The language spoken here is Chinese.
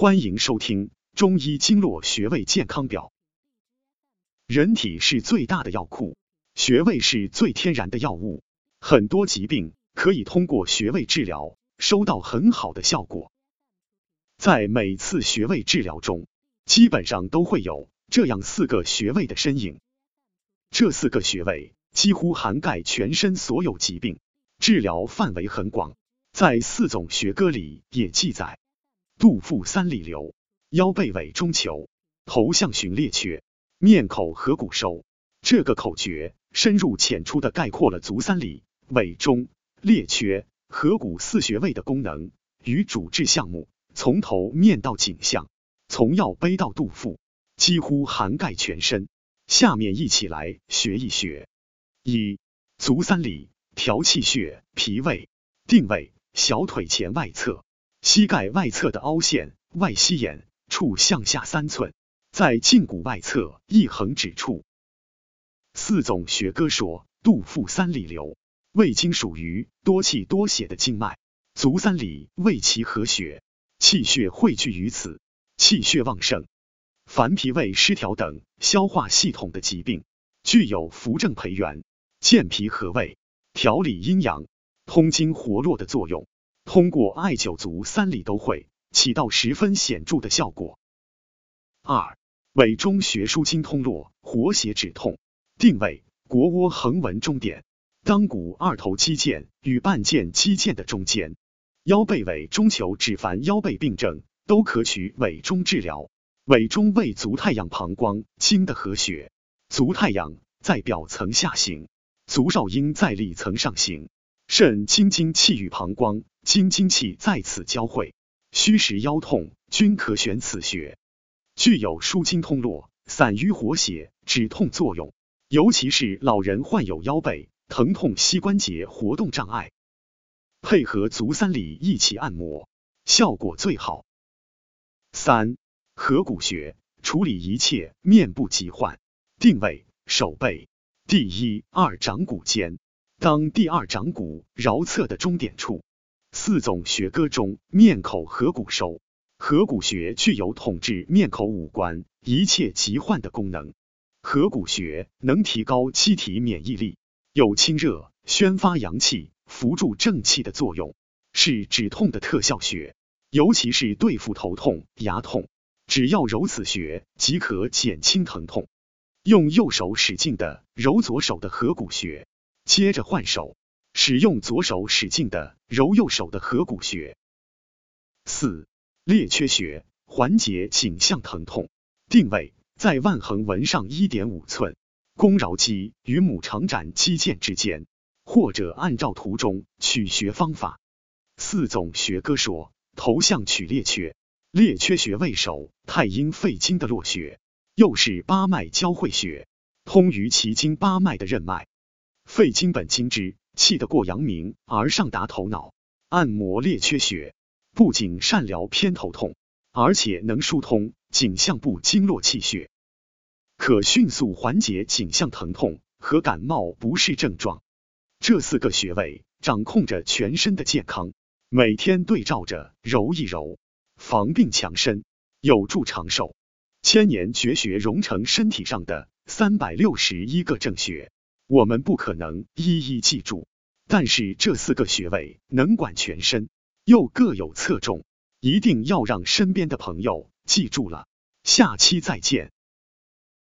欢迎收听中医经络穴位健康表。人体是最大的药库，穴位是最天然的药物，很多疾病可以通过穴位治疗，收到很好的效果。在每次穴位治疗中，基本上都会有这样四个穴位的身影。这四个穴位几乎涵盖全身所有疾病，治疗范围很广，在四种学科里也记载。肚腹三里留，腰背尾中求，头项寻列缺，面口合谷收。这个口诀深入浅出的概括了足三里、尾中、列缺、合谷四穴位的功能与主治项目，从头面到颈项，从腰背到肚腹，几乎涵盖全身。下面一起来学一学：一、足三里，调气血，脾胃，定位小腿前外侧。膝盖外侧的凹陷外膝眼处向下三寸，在胫骨外侧一横指处。四种学歌说，肚腹三里流，胃经属于多气多血的经脉，足三里胃其合血，气血汇聚于此，气血旺盛。凡脾胃失调等消化系统的疾病，具有扶正培元、健脾和胃、调理阴阳、通经活络的作用。通过艾灸足三里都会起到十分显著的效果。二、尾中穴舒筋通络，活血止痛。定位：腘窝横纹中点，当股二头肌腱与半腱肌腱的中间。腰背尾中求指凡腰背病症都可取尾中治疗。尾中为足太阳膀胱经的合穴，足太阳在表层下行，足少阴在里层上行。肾精精气与膀胱精精气在此交汇，虚实腰痛均可选此穴，具有舒筋通络、散瘀活血、止痛作用。尤其是老人患有腰背疼痛、膝关节活动障碍，配合足三里一起按摩，效果最好。三合谷穴处理一切面部疾患，定位手背第一二掌骨间。当第二掌骨桡侧的中点处，四种学歌中面口合谷收，合谷穴具有统治面口五官一切疾患的功能。合谷穴能提高机体免疫力，有清热、宣发阳气、扶助正气的作用，是止痛的特效穴。尤其是对付头痛、牙痛，只要揉此穴即可减轻疼痛。用右手使劲的揉左手的合谷穴。接着换手，使用左手使劲的揉右手的合谷穴。四列缺穴缓解颈项疼痛，定位在腕横纹上一点五寸，肱桡肌与母长展肌腱之间，或者按照图中取穴方法。四总学科说，头项取列缺，列缺穴为手太阴肺经的络穴，又是八脉交汇穴，通于奇经八脉的任脉。肺经本经之，气得过阳明而上达头脑。按摩列缺穴，不仅善疗偏头痛，而且能疏通颈项部经络气血，可迅速缓解颈项疼痛和感冒不适症状。这四个穴位掌控着全身的健康，每天对照着揉一揉，防病强身，有助长寿。千年绝学融成身体上的三百六十一个正穴。我们不可能一一记住，但是这四个穴位能管全身，又各有侧重，一定要让身边的朋友记住了。下期再见。